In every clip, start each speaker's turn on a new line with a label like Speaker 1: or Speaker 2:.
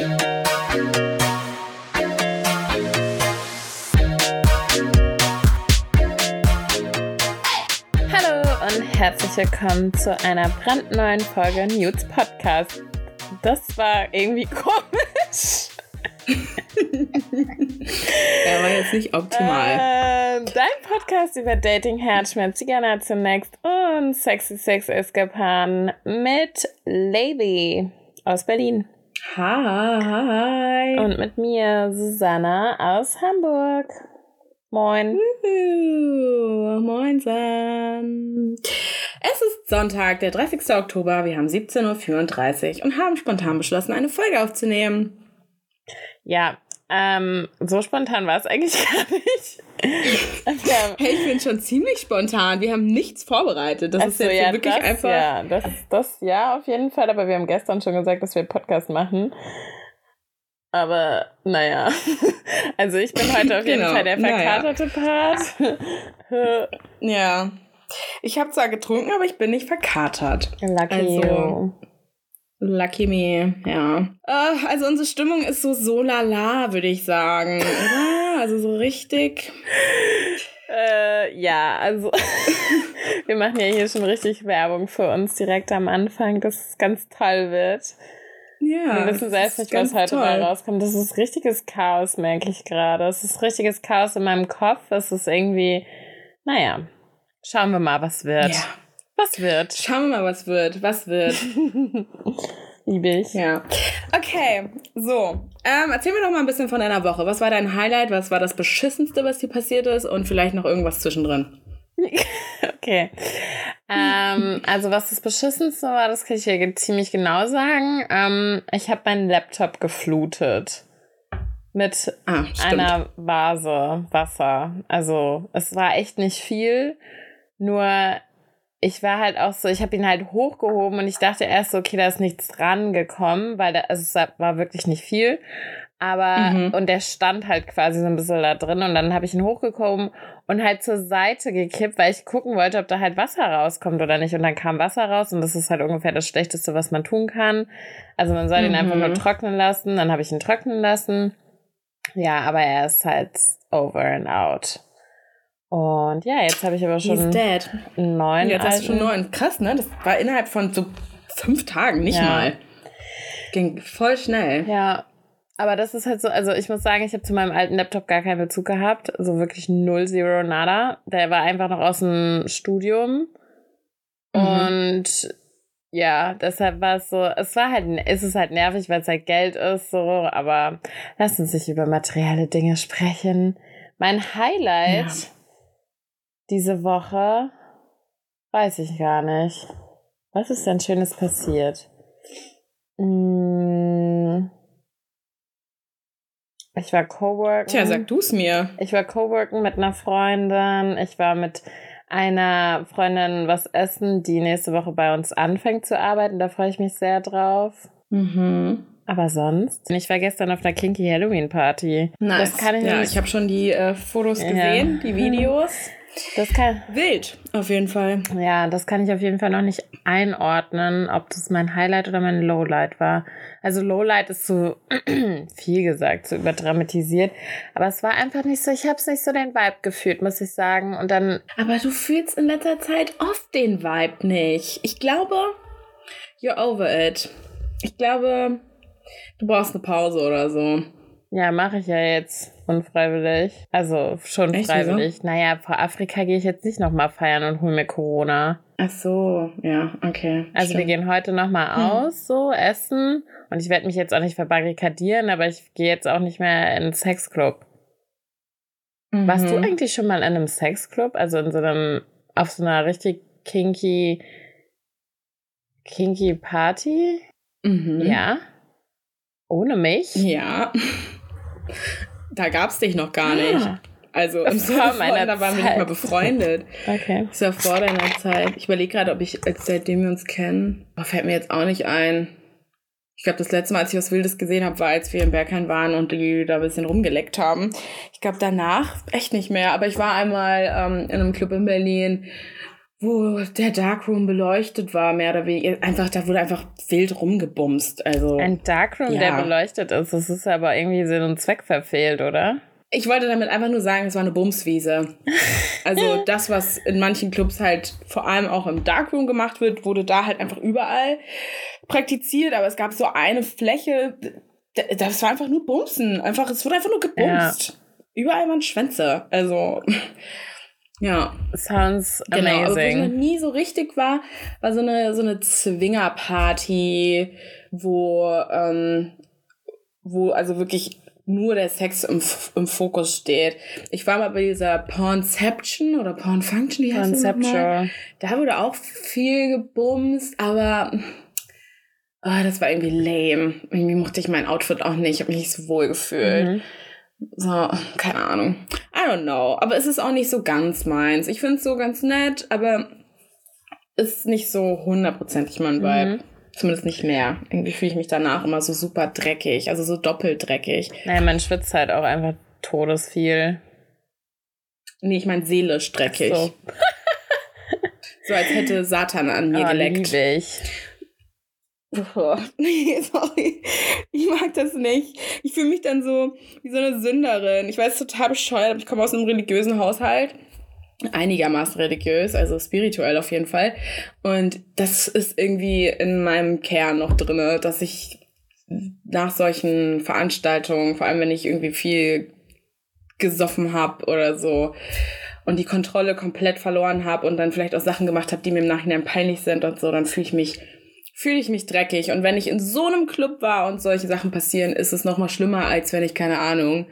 Speaker 1: Hallo und herzlich willkommen zu einer brandneuen Folge Nudes Podcast. Das war irgendwie komisch.
Speaker 2: Er war jetzt nicht optimal.
Speaker 1: Äh, dein Podcast über Dating, Herzschmerz, Zigarre zunächst und Sexy Sex Eskapaden mit Lady aus Berlin.
Speaker 2: Hi.
Speaker 1: Und mit mir Susanna aus Hamburg. Moin.
Speaker 2: Juhu. Moinsen. Es ist Sonntag, der 30. Oktober. Wir haben 17.34 Uhr und haben spontan beschlossen, eine Folge aufzunehmen.
Speaker 1: Ja, ähm, so spontan war es eigentlich gar nicht. ja.
Speaker 2: Hey, ich bin schon ziemlich spontan. Wir haben nichts vorbereitet. Das
Speaker 1: Ach
Speaker 2: ist jetzt
Speaker 1: ja,
Speaker 2: wirklich
Speaker 1: das,
Speaker 2: einfach.
Speaker 1: Ja, das, das ja, auf jeden Fall. Aber wir haben gestern schon gesagt, dass wir Podcast machen. Aber naja. Also ich bin heute auf jeden
Speaker 2: Genau,
Speaker 1: Fall der
Speaker 2: naja.
Speaker 1: verkaterte Part.
Speaker 2: Ja. Ich habe zwar getrunken, aber ich bin nicht verkatert.
Speaker 1: Lucky
Speaker 2: Also-
Speaker 1: you.
Speaker 2: Lucky me, ja. Äh, also unsere Stimmung ist so so lala, würde ich sagen, oder? Also so richtig.
Speaker 1: Äh, ja, also wir machen ja hier schon richtig Werbung für uns direkt am Anfang, dass es ganz toll wird.
Speaker 2: Ja.
Speaker 1: Wir wissen
Speaker 2: das
Speaker 1: selbst nicht, was heute mal
Speaker 2: toll.
Speaker 1: rauskommt. Das ist richtiges Chaos, merke ich gerade. Es ist richtiges Chaos in meinem Kopf. Es ist irgendwie, naja, schauen wir mal, was wird.
Speaker 2: Ja.
Speaker 1: Was wird?
Speaker 2: Schauen wir mal, was wird. Was wird.
Speaker 1: Liebe ich.
Speaker 2: Ja. Okay, so. Ähm, erzähl mir doch mal ein bisschen von deiner Woche. Was war dein Highlight? Was war das Beschissenste, was dir passiert ist? Und vielleicht noch irgendwas zwischendrin.
Speaker 1: Okay. Ähm, also was das Beschissenste war, das kann ich dir ziemlich genau sagen. Ähm, ich habe meinen Laptop geflutet. Mit
Speaker 2: Ah,
Speaker 1: einer Vase Wasser. Also es war echt nicht viel. Nur ich war halt auch so, ich habe ihn halt hochgehoben und ich dachte erst so, okay, da ist nichts dran gekommen, weil da, also es war wirklich nicht viel. Aber,
Speaker 2: Mhm.
Speaker 1: und der stand halt quasi so ein bisschen da drin und dann habe ich ihn hochgehoben und halt zur Seite gekippt, weil ich gucken wollte, ob da halt Wasser rauskommt oder nicht. Und dann kam Wasser raus und das ist halt ungefähr das Schlechteste, was man tun kann. Also man soll ihn
Speaker 2: Mhm.
Speaker 1: einfach nur trocknen lassen. Dann habe ich ihn trocknen lassen. Ja, aber er ist halt over and out. Und ja, jetzt habe ich aber schon neuen
Speaker 2: Jetzt hast du schon neun. Krass, ne? Das war innerhalb von so fünf Tagen, nicht
Speaker 1: Ja.
Speaker 2: mal. Ging voll schnell.
Speaker 1: Ja, aber das ist halt so, also ich muss sagen, ich habe zu meinem alten Laptop gar keinen Bezug gehabt. So wirklich null, zero, nada. Der war einfach noch aus dem Studium.
Speaker 2: Mhm.
Speaker 1: Und ja, deshalb war es so, es war halt, ist es halt nervig, weil es halt Geld ist, so, aber lass uns nicht über materielle Dinge sprechen. Mein Highlight
Speaker 2: Ja.
Speaker 1: Diese Woche weiß ich gar nicht. Was ist denn Schönes passiert? Mm. Ich war coworken.
Speaker 2: Tja, sag du's mir.
Speaker 1: Ich war coworken mit einer Freundin. Ich war mit einer Freundin was essen, die nächste Woche bei uns anfängt zu arbeiten. Da freue ich mich sehr drauf.
Speaker 2: Mhm.
Speaker 1: Aber sonst? Ich war gestern auf einer Kinky Halloween Party.
Speaker 2: Nice.
Speaker 1: Das kann ich
Speaker 2: ja,
Speaker 1: nicht.
Speaker 2: ich habe schon die äh, Fotos
Speaker 1: Ja.
Speaker 2: gesehen, die Videos.
Speaker 1: Das kann,
Speaker 2: Wild, auf jeden Fall.
Speaker 1: ja, das kann ich auf jeden Fall noch nicht einordnen, ob das mein Highlight oder mein Lowlight war. Also Lowlight ist so viel gesagt, so überdramatisiert. Aber es war einfach nicht so, ich habe es nicht so den Vibe gefühlt, muss ich sagen. Und dann
Speaker 2: Aber du fühlst in letzter Zeit oft den Vibe nicht. Ich glaube, you're over it. Ich glaube, du brauchst eine Pause oder so.
Speaker 1: Ja, mache ich ja jetzt unfreiwillig. Also schon
Speaker 2: Echt,
Speaker 1: freiwillig. Naja, vor Afrika gehe ich jetzt nicht nochmal feiern und hol mir Corona.
Speaker 2: Ach so, ja, okay.
Speaker 1: Also wir
Speaker 2: stimmt.
Speaker 1: gehen heute nochmal
Speaker 2: Hm.
Speaker 1: aus, so essen. Und ich werde mich jetzt auch nicht verbarrikadieren, aber ich gehe jetzt auch nicht mehr in den Sexclub. Warst du
Speaker 2: Mhm.
Speaker 1: eigentlich schon mal in einem Sexclub? Also in so einem, auf so einer richtig kinky, kinky Party?
Speaker 2: Mhm.
Speaker 1: Ja. Ohne mich?
Speaker 2: Ja. Da gab's dich noch gar nicht.
Speaker 1: Ah,
Speaker 2: Also im
Speaker 1: meiner
Speaker 2: da waren wir nicht mal befreundet.
Speaker 1: okay.
Speaker 2: Das war vor deiner Zeit. Ich überlege gerade, ob ich, seitdem wir uns kennen, oh, fällt mir jetzt auch nicht ein. Ich glaube, das letzte Mal, als ich was Wildes gesehen habe, war, als wir in Berghain waren und die da ein bisschen rumgeleckt haben. Ich glaube, danach echt nicht mehr. Aber ich war einmal ähm, in einem Club in Berlin, wo der Darkroom beleuchtet war, mehr oder weniger. Einfach, da wurde einfach wild rumgebumst. Also,
Speaker 1: Ein Darkroom,
Speaker 2: Ja.
Speaker 1: der beleuchtet ist, das ist aber irgendwie Sinn und Zweck verfehlt, oder?
Speaker 2: ich wollte damit einfach nur sagen, es war eine Bumswiese. Also das, was in manchen Clubs halt vor allem auch im Darkroom gemacht wird, wurde da halt einfach überall praktiziert. Aber es gab so eine Fläche, das war einfach nur Bumsen. Einfach, es wurde einfach nur gebumst. Überall waren Schwänze. Also, ja.
Speaker 1: Sounds
Speaker 2: Genau, aber wo ich noch
Speaker 1: amazing.
Speaker 2: nie so richtig war, war so eine, so eine Zwingerparty, wo, ähm, wo also wirklich nur der Sex im, im Fokus steht. Ich war mal bei dieser Pornception oder Pornfunction, wie heißt?
Speaker 1: Conceptual.
Speaker 2: Da wurde auch viel gebumst, aber ah, das war irgendwie lame. Irgendwie mochte ich mein Outfit auch nicht. Ich habe mich nicht so wohl gefühlt.
Speaker 1: Mhm.
Speaker 2: So, keine Ahnung. I don't know. Aber es ist auch nicht so ganz meins. Ich finde es so ganz nett, aber ist nicht so hundertprozentig mein Vibe.
Speaker 1: Mhm.
Speaker 2: Zumindest nicht mehr. Irgendwie fühle ich mich danach immer so super dreckig, also so doppelt dreckig.
Speaker 1: Naja, man schwitzt halt auch einfach todesviel.
Speaker 2: Nee, ich meine seelisch dreckig.
Speaker 1: So,
Speaker 2: So als hätte Satan an mir
Speaker 1: oh,
Speaker 2: geleckt.
Speaker 1: lieb ich.
Speaker 2: Nee, sorry. Ich mag das nicht. Ich fühle mich dann so wie so eine Sünderin. Ich weiß, total bescheuert, aber ich komme aus einem religiösen Haushalt. Einigermaßen religiös, also spirituell auf jeden Fall. Und das ist irgendwie in meinem Kern noch drinne, dass ich nach solchen Veranstaltungen, vor allem wenn ich irgendwie viel gesoffen habe oder so und die Kontrolle komplett verloren habe und dann vielleicht auch Sachen gemacht habe, die mir im Nachhinein peinlich sind und so, dann fühle ich mich fühle ich mich dreckig und wenn ich in so einem Club war und solche Sachen passieren, ist es noch mal schlimmer als wenn ich keine Ahnung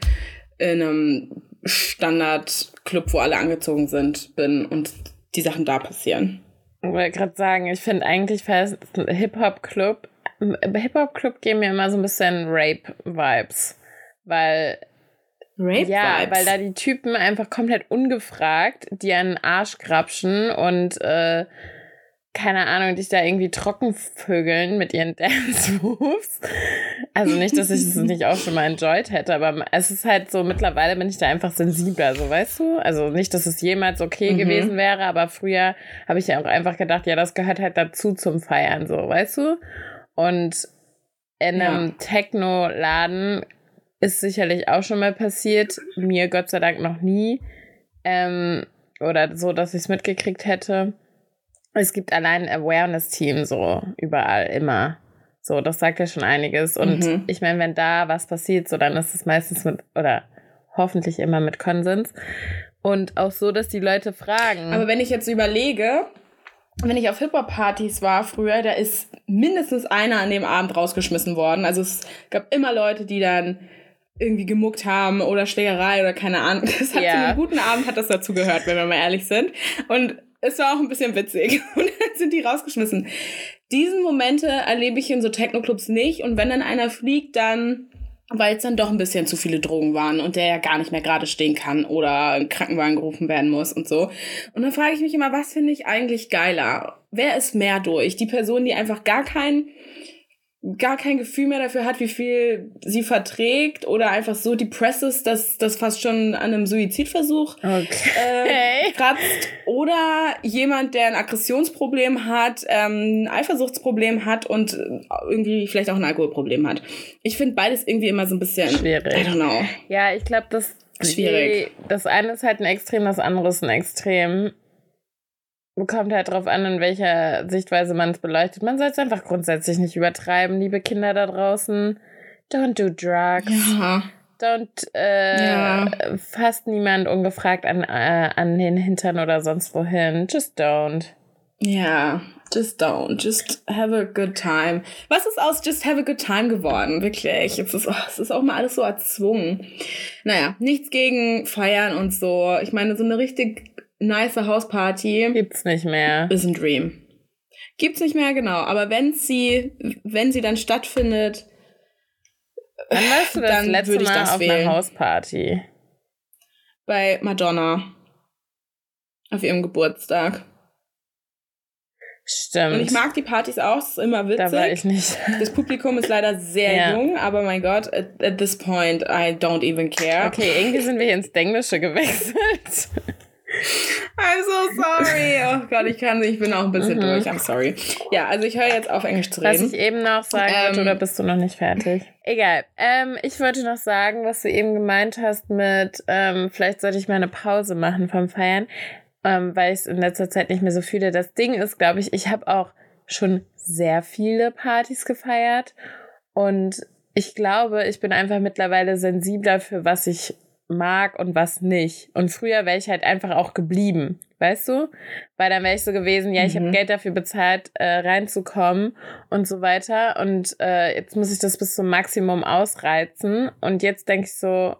Speaker 2: in einem Standardclub, wo alle angezogen sind, bin und die Sachen da passieren.
Speaker 1: Ich wollte gerade sagen, ich finde eigentlich fast Hip-Hop-Club, bei Hip-Hop-Club geben mir immer so ein bisschen Rape-Vibes. Weil,
Speaker 2: Rape
Speaker 1: ja,
Speaker 2: Vibes.
Speaker 1: weil da die Typen einfach komplett ungefragt dir einen Arsch grapschen und, äh, keine Ahnung, dich da irgendwie trocken vögeln mit ihren Dance-Moves. Also nicht, dass ich es nicht auch schon mal enjoyed hätte, aber es ist halt so, mittlerweile bin ich da einfach sensibler, so weißt du? Also nicht, dass es jemals okay
Speaker 2: Mhm.
Speaker 1: gewesen wäre, aber früher habe ich ja auch einfach gedacht, ja, das gehört halt dazu zum Feiern, so, weißt du? Und in
Speaker 2: Ja.
Speaker 1: einem Techno-Laden ist sicherlich auch schon mal passiert, mir Gott sei Dank noch nie. Ähm, oder so, dass ich es mitgekriegt hätte. Es gibt allein ein Awareness-Team so überall immer. So, das sagt ja schon einiges. Und
Speaker 2: Mhm.
Speaker 1: ich meine, wenn da was passiert, so dann ist es meistens mit, oder hoffentlich immer mit Konsens. Und auch so, dass die Leute fragen.
Speaker 2: Aber wenn ich jetzt überlege, wenn ich auf Hip-Hop-Partys war früher, da ist mindestens einer an dem Abend rausgeschmissen worden. Also es gab immer Leute, die dann irgendwie gemuckt haben oder Schlägerei oder keine Ahnung. Das hat
Speaker 1: Ja.
Speaker 2: zu einem guten Abend hat das dazu gehört, wenn wir mal ehrlich sind. Und es war auch ein bisschen witzig. Und dann sind die rausgeschmissen. Diesen Momente erlebe ich in so Techno-Clubs nicht. Und wenn dann einer fliegt, dann weil es dann doch ein bisschen zu viele Drogen waren und der ja gar nicht mehr gerade stehen kann oder ein Krankenwagen gerufen werden muss und so. Und dann frage ich mich immer, was finde ich eigentlich geiler? Wer ist mehr durch? Die Person, die einfach gar kein, gar kein Gefühl mehr dafür hat, wie viel sie verträgt oder einfach so depressed ist, dass das fast schon an einem Suizidversuch
Speaker 1: okay.
Speaker 2: äh, kratzt oder jemand, der ein Aggressionsproblem hat, ähm, ein Eifersuchtsproblem hat und äh, irgendwie vielleicht auch ein Alkoholproblem hat. Ich finde beides irgendwie immer so ein bisschen
Speaker 1: Schwierig.
Speaker 2: I don't know.
Speaker 1: Ja, ich glaube, das
Speaker 2: Schwierig.
Speaker 1: Die, das eine ist halt ein Extrem, das andere ist ein Extrem. Kommt halt drauf an, in welcher Sichtweise man es beleuchtet. Man soll es einfach grundsätzlich nicht übertreiben, liebe Kinder da draußen. Don't do drugs.
Speaker 2: Ja.
Speaker 1: Don't äh,
Speaker 2: Ja.
Speaker 1: fasst niemand ungefragt an, äh, an den Hintern oder sonst wohin. Just don't.
Speaker 2: Ja, just don't. Just have a good time. Was ist aus Just have a good time geworden? Wirklich. Es ist, oh, es ist auch mal alles so erzwungen. Naja, nichts gegen Feiern und so. Ich meine, so eine richtig nice Hausparty
Speaker 1: Gibt's nicht mehr.
Speaker 2: ist ein Dream. Gibt's nicht mehr, genau. Aber wenn sie, wenn sie dann stattfindet,
Speaker 1: Wann warst du das
Speaker 2: Dann
Speaker 1: letzte
Speaker 2: würde ich
Speaker 1: Mal
Speaker 2: das
Speaker 1: auf
Speaker 2: wählen.
Speaker 1: einer Hausparty?
Speaker 2: bei Madonna auf ihrem Geburtstag.
Speaker 1: Stimmt.
Speaker 2: Und ich mag die Partys auch, es ist immer
Speaker 1: da war ich
Speaker 2: witzig.
Speaker 1: nicht.
Speaker 2: Das Publikum ist leider sehr
Speaker 1: Ja.
Speaker 2: jung, aber mein Gott, at, at this point, I don't even care.
Speaker 1: Okay, irgendwie sind wir hier ins Englische gewechselt.
Speaker 2: I'm so sorry. Oh Gott, ich kann ich bin auch ein bisschen mhm. durch. I'm sorry. Ja, also ich höre jetzt auf, Englisch zu reden.
Speaker 1: Was ich eben noch sagen ähm, wollte, oder bist du noch nicht fertig? Egal. Ähm, ich wollte noch sagen, was du eben gemeint hast mit, ähm, vielleicht sollte ich mal eine Pause machen vom Feiern, ähm, weil ich es in letzter Zeit nicht mehr so fühle. Das Ding ist, glaube ich, ich habe auch schon sehr viele Partys gefeiert und ich glaube, ich bin einfach mittlerweile sensibler für was ich mag und was nicht. Und früher wäre ich halt einfach auch geblieben, weißt du? Weil dann wäre ich so gewesen, ja, ich mhm. habe Geld dafür bezahlt, äh, reinzukommen und so weiter. Und äh, jetzt muss ich das bis zum Maximum ausreizen. Und jetzt denke ich so,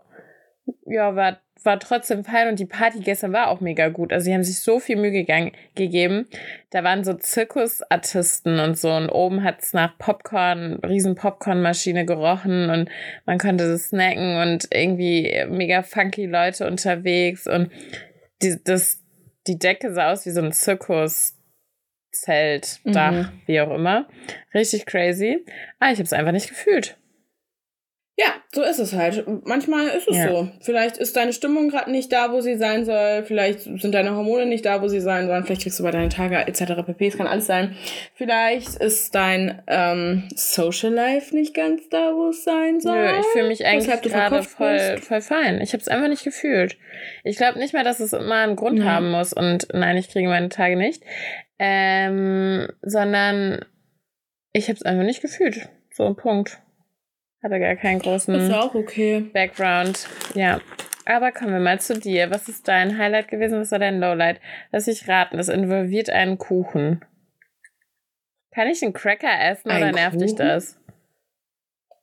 Speaker 1: ja, war war trotzdem fein und die Party gestern war auch mega gut. Also sie haben sich so viel Mühe gegangen, gegeben. Da waren so Zirkusartisten und so und oben hat es nach Popcorn, riesen Popcornmaschine gerochen und man konnte das snacken und irgendwie mega funky Leute unterwegs und die, das, die Decke sah aus wie so ein Zirkus. Zelt, Dach, mhm. wie auch immer. Richtig crazy. Ah, ich habe es einfach nicht gefühlt.
Speaker 2: Ja, so ist es halt. Manchmal ist es ja. so. Vielleicht ist deine Stimmung gerade nicht da, wo sie sein soll. Vielleicht sind deine Hormone nicht da, wo sie sein sollen. Vielleicht kriegst du bei deinen Tage etc. pp. Es kann alles sein. Vielleicht ist dein ähm, Social Life nicht ganz da, wo es sein soll. Nö,
Speaker 1: ich fühle mich eigentlich gerade voll, voll fein. Ich habe es einfach nicht gefühlt. Ich glaube nicht mehr, dass es immer einen Grund mhm. haben muss. Und nein, ich kriege meine Tage nicht. Ähm, sondern ich habe es einfach nicht gefühlt. So, ein Punkt. Hatte gar keinen großen
Speaker 2: ist auch okay.
Speaker 1: Background. Ja. Aber kommen wir mal zu dir. Was ist dein Highlight gewesen? Was war dein Lowlight? Lass ich raten. Das involviert einen Kuchen. Kann ich einen Cracker essen Ein oder nervt Kuchen? dich das?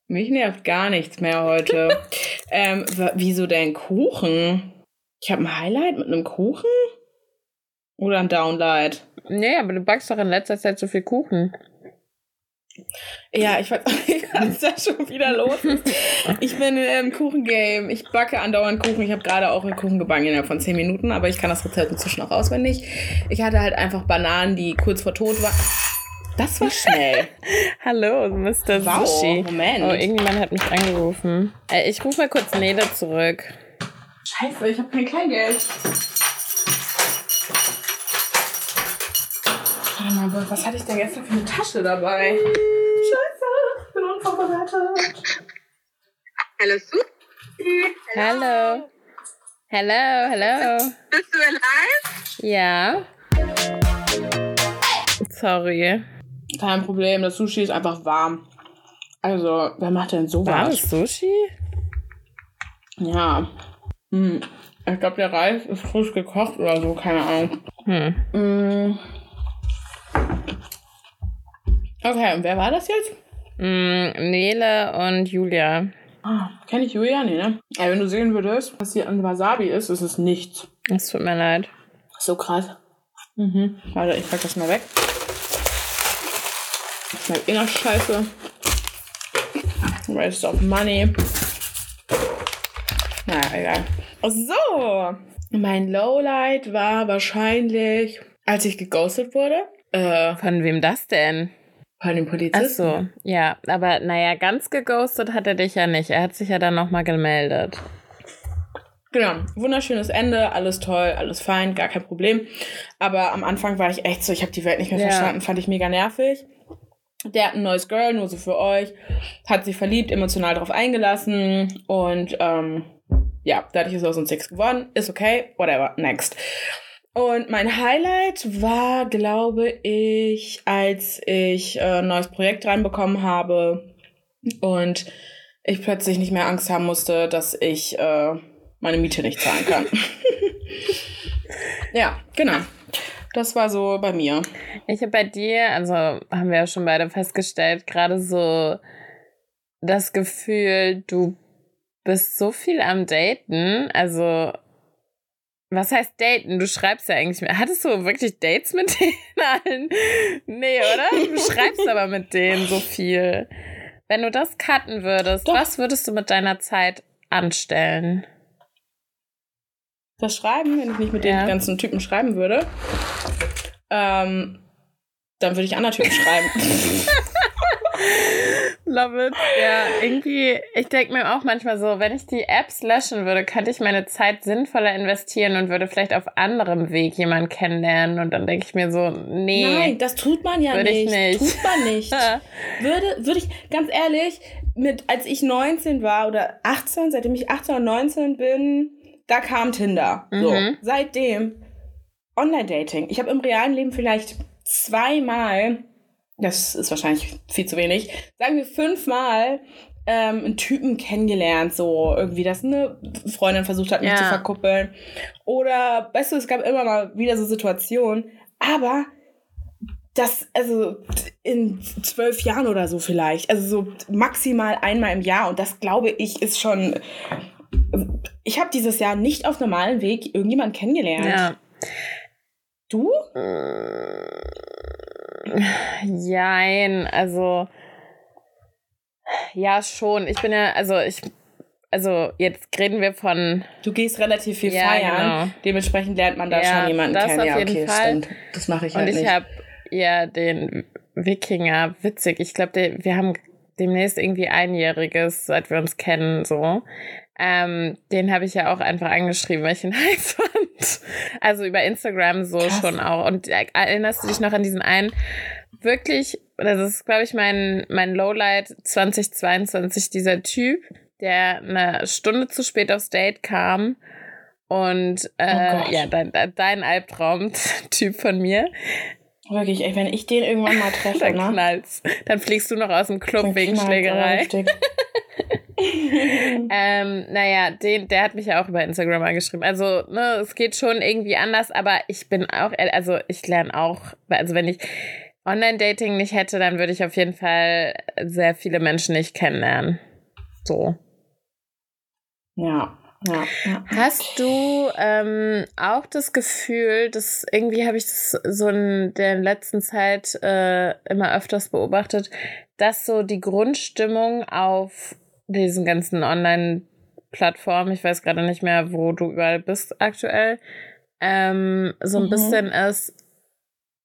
Speaker 2: Mich nervt gar nichts mehr heute. ähm, wieso denn Kuchen? Ich habe ein Highlight mit einem Kuchen? Oder ein Downlight?
Speaker 1: Nee, aber du backst doch in letzter Zeit so viel Kuchen.
Speaker 2: Ja, ich weiß nicht, was da schon wieder los ist. Ich bin im Kuchengame. Ich backe andauernd Kuchen. Ich habe gerade auch einen Kuchen gebacken innerhalb von 10 Minuten, aber ich kann das Rezept inzwischen auch auswendig. Ich hatte halt einfach Bananen, die kurz vor tot waren. Das war schnell.
Speaker 1: Hallo, Mr. Wow, Sushi.
Speaker 2: Moment.
Speaker 1: Oh, irgendjemand hat mich angerufen. Äh, ich rufe mal kurz Nele zurück.
Speaker 2: Scheiße, ich habe kein Kleingeld. Warte mal, was hatte ich denn gestern für eine Tasche dabei? Scheiße, ich bin unvorbereitet.
Speaker 3: Hallo, Su?
Speaker 1: Hallo. Hallo, hallo.
Speaker 3: Bist du alive?
Speaker 1: Ja. Sorry.
Speaker 2: Kein Problem, das Sushi ist einfach warm. Also, wer macht denn sowas?
Speaker 1: Warmes Sushi?
Speaker 2: Ja. Hm. Ich glaube, der Reis ist frisch gekocht oder so, keine Ahnung. Hm. Hm. Okay, und wer war das jetzt?
Speaker 1: Mm, Nele und Julia.
Speaker 2: Ah, kenne ich Julia? Nee, ne? Ey, wenn du sehen würdest, was hier an Wasabi ist, ist es nichts.
Speaker 1: Es tut mir leid.
Speaker 2: So krass. Mhm. Warte, ich pack das mal weg. Ich mag eh noch Scheiße. Waste of money. Naja, egal. So. Mein Lowlight war wahrscheinlich, als ich geghostet wurde.
Speaker 1: Äh, Von wem das denn?
Speaker 2: Von dem Polizisten.
Speaker 1: Ach so, ja. Aber naja, ganz geghostet hat er dich ja nicht. Er hat sich ja dann nochmal gemeldet.
Speaker 2: Genau, wunderschönes Ende, alles toll, alles fein, gar kein Problem. Aber am Anfang war ich echt so, ich habe die Welt nicht mehr ja. verstanden, fand ich mega nervig. Der hat ein neues Girl, nur so für euch, hat sich verliebt, emotional darauf eingelassen und ähm, ja, dadurch ist er aus uns Six geworden. Ist okay, whatever, next. Und mein Highlight war, glaube ich, als ich äh, ein neues Projekt reinbekommen habe und ich plötzlich nicht mehr Angst haben musste, dass ich äh, meine Miete nicht zahlen kann. ja, genau. Das war so bei mir.
Speaker 1: Ich habe bei dir, also haben wir ja schon beide festgestellt, gerade so das Gefühl, du bist so viel am Daten. Also was heißt daten? Du schreibst ja eigentlich mehr. Hattest du wirklich Dates mit denen allen? Nee, oder? Du schreibst aber mit denen so viel. Wenn du das cutten würdest, Doch. was würdest du mit deiner Zeit anstellen?
Speaker 2: Das Schreiben, wenn ich nicht mit ja. den ganzen Typen schreiben würde, ähm, dann würde ich anderen Typen schreiben.
Speaker 1: Love it. Ja, irgendwie, ich denke mir auch manchmal so, wenn ich die Apps löschen würde, könnte ich meine Zeit sinnvoller investieren und würde vielleicht auf anderem Weg jemanden kennenlernen. Und dann denke ich mir so, nee.
Speaker 2: Nein, das tut man ja
Speaker 1: Würde
Speaker 2: nicht.
Speaker 1: ich nicht.
Speaker 2: Tut man nicht. würde, würde ich, ganz ehrlich, mit, als ich 19 war oder 18, seitdem ich 18 und 19 bin, da kam Tinder. So.
Speaker 1: Mhm.
Speaker 2: Seitdem Online-Dating. Ich habe im realen Leben vielleicht zweimal, das ist wahrscheinlich viel zu wenig, sagen wir fünfmal ähm, einen Typen kennengelernt, so irgendwie, dass eine Freundin versucht hat, mich
Speaker 1: Ja.
Speaker 2: zu verkuppeln. Oder, weißt du, es gab immer mal wieder so Situationen, aber das, also in zwölf Jahren oder so vielleicht, also so maximal einmal im Jahr und das glaube ich ist schon. Ich habe dieses Jahr nicht auf normalem Weg irgendjemanden kennengelernt.
Speaker 1: Ja.
Speaker 2: Du?
Speaker 1: Jein, also ja schon. Ich bin ja, also ich, also jetzt reden wir von
Speaker 2: Du gehst relativ viel
Speaker 1: Ja,
Speaker 2: feiern,
Speaker 1: genau.
Speaker 2: dementsprechend lernt man da
Speaker 1: Ja,
Speaker 2: schon jemanden
Speaker 1: das
Speaker 2: kennen.
Speaker 1: auf
Speaker 2: Ja,
Speaker 1: jeden
Speaker 2: okay,
Speaker 1: Fall.
Speaker 2: stimmt. Das mache ich
Speaker 1: und
Speaker 2: halt
Speaker 1: ich
Speaker 2: nicht.
Speaker 1: habe ja den Wikinger witzig. Ich glaube, wir haben demnächst irgendwie einjähriges, seit wir uns kennen, so. Ähm, den habe ich ja auch einfach angeschrieben, weil ich ihn heiß fand. Also über Instagram so
Speaker 2: Krass.
Speaker 1: schon auch. Und äh, erinnerst du dich noch an diesen einen wirklich, das ist, glaube ich, mein, mein Lowlight 2022, dieser Typ, der eine Stunde zu spät aufs Date kam. Und
Speaker 2: Oh
Speaker 1: äh,
Speaker 2: Gott.
Speaker 1: ja, dein, dein Albtraum-Typ von mir.
Speaker 2: Wirklich, ey, wenn ich den irgendwann mal treffe,
Speaker 1: Dann
Speaker 2: ne?
Speaker 1: knallt's. Dann fliegst du noch aus dem Club
Speaker 2: dann
Speaker 1: wegen Schlägerei. Ähm, naja, den, der hat mich ja auch über Instagram angeschrieben. Also, ne, es geht schon irgendwie anders, aber ich bin auch, also ich lerne auch, also wenn ich Online-Dating nicht hätte, dann würde ich auf jeden Fall sehr viele Menschen nicht kennenlernen. So.
Speaker 2: Ja, ja, ja.
Speaker 1: Hast du ähm, auch das Gefühl, dass irgendwie habe ich das so in der letzten Zeit äh, immer öfters beobachtet, dass so die Grundstimmung auf diesen ganzen Online-Plattformen, ich weiß gerade nicht mehr, wo du überall bist aktuell, ähm, so ein
Speaker 2: Mhm.
Speaker 1: bisschen ist,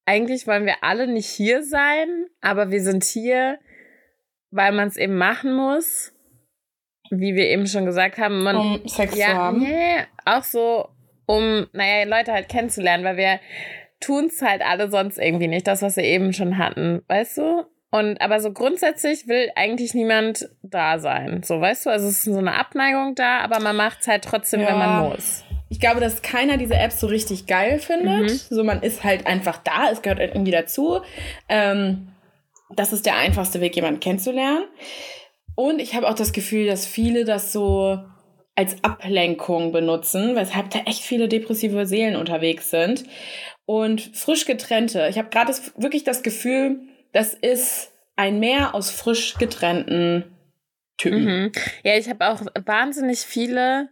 Speaker 1: eigentlich wollen wir alle nicht hier sein, aber wir sind hier, weil man es eben machen muss. Wie wir eben schon gesagt haben, man,
Speaker 2: Um Sex zu
Speaker 1: ja,
Speaker 2: haben.
Speaker 1: nee, auch so, um, naja, Leute halt kennenzulernen, weil wir tun es halt alle sonst irgendwie nicht, das, was wir eben schon hatten, weißt du? Und aber so grundsätzlich will eigentlich niemand da sein. So, weißt du, also es ist so eine Abneigung da, aber man macht es halt trotzdem, wenn
Speaker 2: Ja.
Speaker 1: man muss.
Speaker 2: Ich glaube, dass keiner diese Apps so richtig geil findet.
Speaker 1: Mhm.
Speaker 2: So, man ist halt einfach da, es gehört halt irgendwie dazu. Ähm, das ist der einfachste Weg, jemanden kennenzulernen. Und ich habe auch das Gefühl, dass viele das so als Ablenkung benutzen, weshalb da echt viele depressive Seelen unterwegs sind. Und frisch getrennte. Ich habe gerade wirklich das Gefühl, das ist ein Meer aus frisch getrennten Typen.
Speaker 1: Mhm. Ja, ich habe auch wahnsinnig viele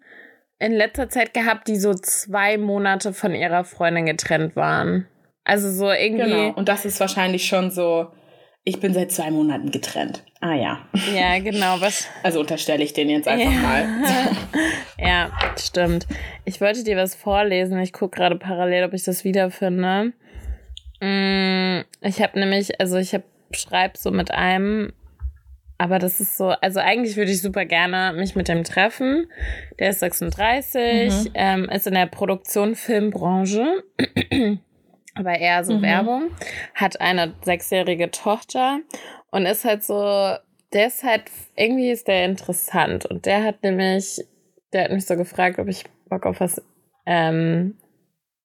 Speaker 1: in letzter Zeit gehabt, die so zwei Monate von ihrer Freundin getrennt waren. Also so irgendwie.
Speaker 2: Genau. Und das ist wahrscheinlich schon so, ich bin seit zwei Monaten getrennt. Ah ja.
Speaker 1: Ja, genau. Was,
Speaker 2: Also unterstelle ich den jetzt einfach
Speaker 1: Ja.
Speaker 2: mal.
Speaker 1: ja, stimmt. Ich wollte dir was vorlesen. Ich gucke gerade parallel, ob ich das wiederfinde. Mm, Ich habe nämlich, also ich habe schreib so mit einem, aber das ist so, also eigentlich würde ich super gerne mich mit dem treffen. Der ist 36,
Speaker 2: Mhm.
Speaker 1: ähm, ist in der Produktion Filmbranche, aber eher so
Speaker 2: Mhm.
Speaker 1: Werbung, hat eine sechsjährige Tochter und ist halt so, der ist halt, irgendwie ist der interessant und der hat nämlich, der hat mich so gefragt, ob ich Bock auf was ähm,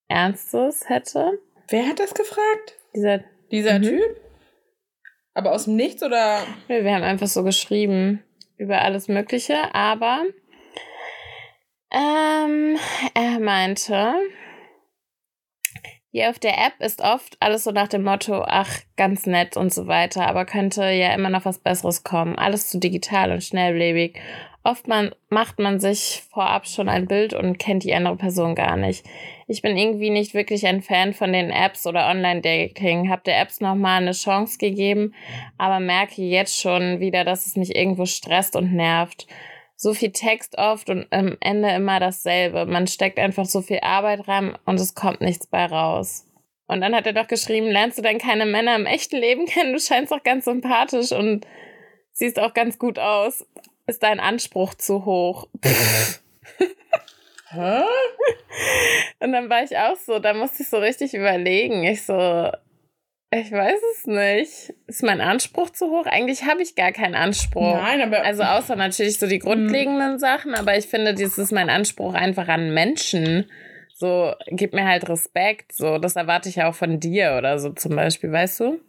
Speaker 1: Ernstes hätte.
Speaker 2: Wer hat das gefragt?
Speaker 1: Dieser,
Speaker 2: Dieser
Speaker 1: Mhm.
Speaker 2: Typ? Aber aus dem Nichts oder?
Speaker 1: Wir haben einfach so geschrieben über alles Mögliche, aber ähm, er meinte, hier auf der App ist oft alles so nach dem Motto, ach, ganz nett und so weiter, aber könnte ja immer noch was Besseres kommen. Alles zu digital und schnelllebig. Oft man, macht man sich vorab schon ein Bild und kennt die andere Person gar nicht. Ich bin irgendwie nicht wirklich ein Fan von den Apps oder Online-Dating. Hab der Apps nochmal eine Chance gegeben, aber merke jetzt schon wieder, dass es mich irgendwo stresst und nervt. So viel Text oft und am Ende immer dasselbe. Man steckt einfach so viel Arbeit rein und es kommt nichts bei raus. Und dann hat er doch geschrieben, lernst du denn keine Männer im echten Leben kennen? Du scheinst doch ganz sympathisch und siehst auch ganz gut aus. Ist dein Anspruch zu hoch?
Speaker 2: Hä?
Speaker 1: Und dann war ich auch so, da musste ich so richtig überlegen. Ich so, ich weiß es nicht. Ist mein Anspruch zu hoch? Eigentlich habe ich gar keinen Anspruch.
Speaker 2: Nein, aber.
Speaker 1: Also außer natürlich so die grundlegenden Sachen, aber ich finde, das ist mein Anspruch einfach an Menschen. So, gib mir halt Respekt. So, das erwarte ich ja auch von dir oder so zum Beispiel, weißt du?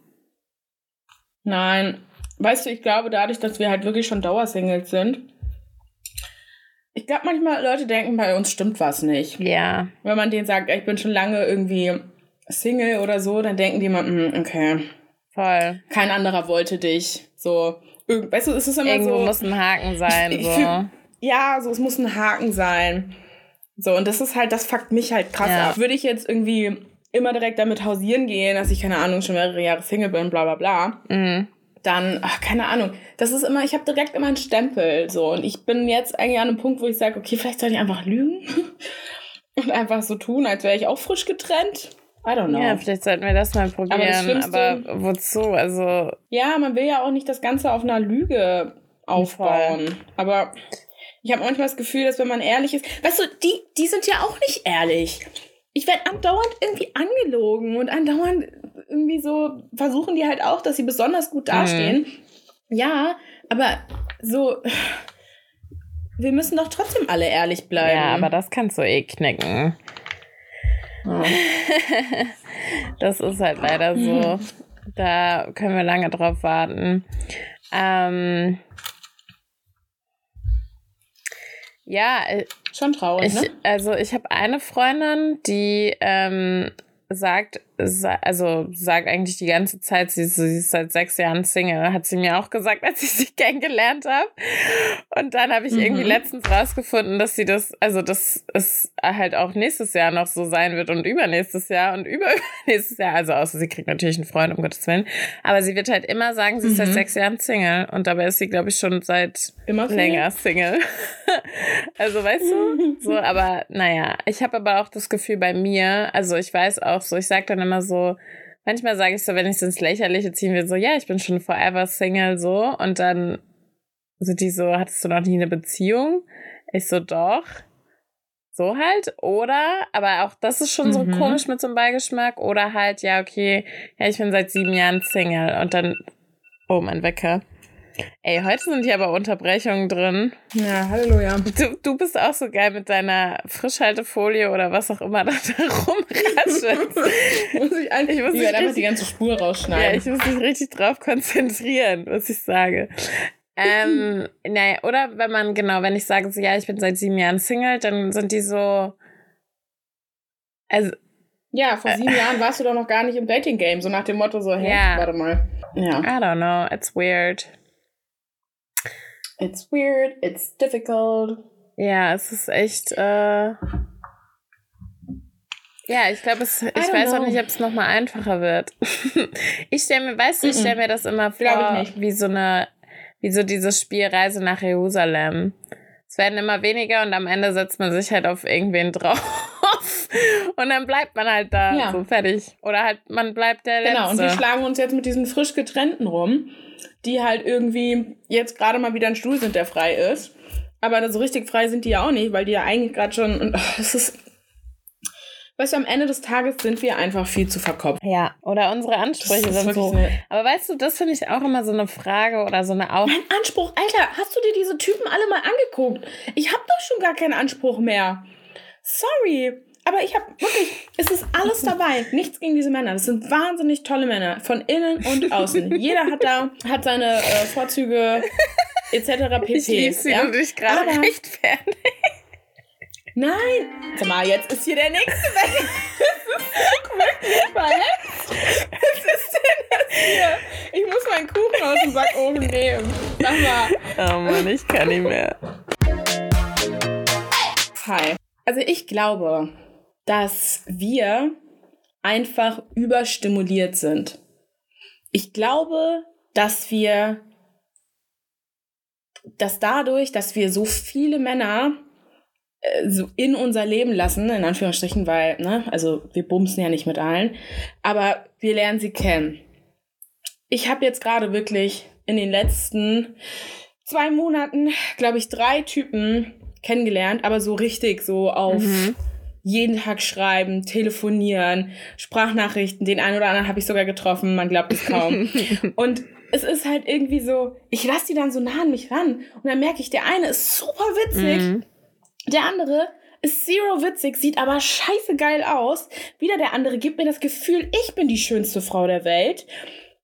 Speaker 2: Nein. Weißt du, ich glaube, dadurch, dass wir halt wirklich schon Dauersingles sind, ich glaube, manchmal Leute denken, bei uns stimmt was nicht.
Speaker 1: Ja.
Speaker 2: Wenn man denen sagt, ich bin schon lange irgendwie Single oder so, dann denken die immer, "Mm, okay,
Speaker 1: Voll.
Speaker 2: kein anderer wollte dich. So, weißt du, es ist immer
Speaker 1: Irgendwo
Speaker 2: so.
Speaker 1: muss ein Haken sein.
Speaker 2: Ich
Speaker 1: So.
Speaker 2: fühl- ja, so, es muss ein Haken sein. So, und das ist halt, das fuckt mich halt krass
Speaker 1: Ja.
Speaker 2: ab. Würde ich jetzt irgendwie immer direkt damit hausieren gehen, dass ich, keine Ahnung, schon mehrere Jahre Single bin, bla bla bla,
Speaker 1: Mhm.
Speaker 2: Dann, ach, keine Ahnung. Das ist immer, ich habe direkt immer einen Stempel. So, und ich bin jetzt eigentlich an einem Punkt, wo ich sage, okay, vielleicht soll ich einfach lügen und einfach so tun, als wäre ich auch frisch getrennt. I don't know.
Speaker 1: Ja, vielleicht sollten wir das mal probieren. Aber,
Speaker 2: Schlimmste-
Speaker 1: wozu? Also,
Speaker 2: Ja, man will ja auch nicht das Ganze auf einer Lüge aufbauen. Aber ich habe manchmal das Gefühl, dass wenn man ehrlich ist, weißt du, die, die sind ja auch nicht ehrlich. Ich werde andauernd irgendwie angelogen und andauernd irgendwie so versuchen die halt auch, dass sie besonders gut dastehen. Ja, aber so, wir müssen doch trotzdem alle ehrlich bleiben.
Speaker 1: ja, aber das kannst du eh knicken.
Speaker 2: Ja.
Speaker 1: Das ist halt leider so. Da können wir lange drauf warten. Ähm, ja, äh,
Speaker 2: Schon traurig,
Speaker 1: ich,
Speaker 2: ne?
Speaker 1: also ich habe eine Freundin, die ähm, sagt, sa also sagt eigentlich die ganze Zeit, sie, ist- sie ist seit sechs Jahren Single, hat sie mir auch gesagt, als ich sie kennengelernt habe. Und dann habe ich irgendwie
Speaker 2: Mhm.
Speaker 1: letztens rausgefunden, dass sie das, also dass es halt auch nächstes Jahr noch so sein wird und übernächstes Jahr und übernächstes Jahr. Also außer sie kriegt natürlich einen Freund, um Gottes Willen. Aber sie wird halt immer sagen, sie ist seit
Speaker 2: Mhm.
Speaker 1: sechs Jahren Single. Und dabei ist sie, glaube ich, schon seit
Speaker 2: Immer
Speaker 1: länger Single. also weißt du, so, aber naja, ich habe aber auch das Gefühl bei mir, also ich weiß auch so, ich sag dann immer so, manchmal sage ich so, wenn ich es ins Lächerliche ziehen will, so, ja, ich bin schon forever Single, so, und dann sind die so, hattest du noch nie eine Beziehung? Ich so, doch. So halt, oder, aber auch das ist schon so
Speaker 2: Mhm.
Speaker 1: komisch mit so einem Beigeschmack, oder halt, ja, okay, ja, ich bin seit sieben Jahren Single und dann, oh, mein Wecker. Ey, heute sind hier aber Unterbrechungen drin.
Speaker 2: Ja, Halleluja.
Speaker 1: Du, du bist auch so geil mit deiner Frischhaltefolie oder was auch immer da, da rumraschelt.
Speaker 2: muss ich, ein,
Speaker 1: Ich muss
Speaker 2: ich werde einfach die ganze Spur
Speaker 1: ja,
Speaker 2: rausschneiden.
Speaker 1: ich muss mich richtig drauf konzentrieren, was ich sage. Ähm, naja, oder wenn man, genau, wenn ich sage, so, ja, ich bin seit sieben Jahren Single, dann sind die so. Also,
Speaker 2: Ja, vor sieben Jahren warst du doch noch gar nicht im Dating-Game. So nach dem Motto so, hey,
Speaker 1: Ja.
Speaker 2: warte mal. Ja.
Speaker 1: I don't know, it's weird.
Speaker 2: It's weird, it's difficult.
Speaker 1: Ja, es ist echt, äh. Ja, ich glaube, es, ich weiß auch
Speaker 2: know.
Speaker 1: nicht, ob es nochmal einfacher wird. ich stelle mir, weißt du, ich stelle mir das immer vor, wie so eine, wie so dieses Spiel Reise nach Jerusalem. Es werden immer weniger und am Ende setzt man sich halt auf irgendwen drauf. Und dann bleibt man halt da,
Speaker 2: Ja.
Speaker 1: so fertig. Oder halt, man bleibt der
Speaker 2: Genau, und wir
Speaker 1: Letzte.
Speaker 2: schlagen uns jetzt mit diesen frisch getrennten rum, die halt irgendwie jetzt gerade mal wieder ein Stuhl sind, der frei ist. Aber so richtig frei sind die ja auch nicht, weil die ja eigentlich gerade schon. Und oh, das ist. Weißt du, am Ende des Tages sind wir einfach viel zu verkopft.
Speaker 1: ja, oder unsere Ansprüche sind so.
Speaker 2: eine-
Speaker 1: Aber weißt du, das finde ich auch immer so eine Frage oder so eine Auf
Speaker 2: Mein Anspruch, Alter, hast du dir diese Typen alle mal angeguckt? Ich habe doch schon gar keinen Anspruch mehr. Sorry. Aber ich habe wirklich, es ist alles dabei. Nichts gegen diese Männer. Das sind wahnsinnig tolle Männer. Von innen und außen. Jeder hat da, hat seine äh, Vorzüge etc. pp.
Speaker 1: Ich lieb's, wie
Speaker 2: ja?
Speaker 1: du dich gerade rechtfertigst.
Speaker 2: Nein. Sag mal, jetzt ist hier der nächste weg. Das ist wirklich verletzt. Was ist denn das hier? Ich muss meinen Kuchen aus dem Backofen nehmen. Sag mal.
Speaker 1: Oh Mann, ich kann nicht mehr.
Speaker 2: Hi. Also ich glaube, dass wir einfach überstimuliert sind. Ich glaube, dass wir, dass dadurch, dass wir so viele Männer äh, so in unser Leben lassen, in Anführungsstrichen, weil, ne, also wir bumsen ja nicht mit allen, aber wir lernen sie kennen. Ich habe jetzt gerade wirklich in den letzten zwei Monaten, glaube ich, drei Typen kennengelernt, aber so richtig, so auf mhm. Jeden Tag schreiben, telefonieren, Sprachnachrichten. Den einen oder anderen habe ich sogar getroffen, man glaubt es kaum. und es ist halt irgendwie so, ich lasse die dann so nah an mich ran und dann merke ich, der eine ist super witzig, mhm. der andere ist zero witzig, sieht aber scheiße geil aus. Wieder der andere gibt mir das Gefühl, ich bin die schönste Frau der Welt.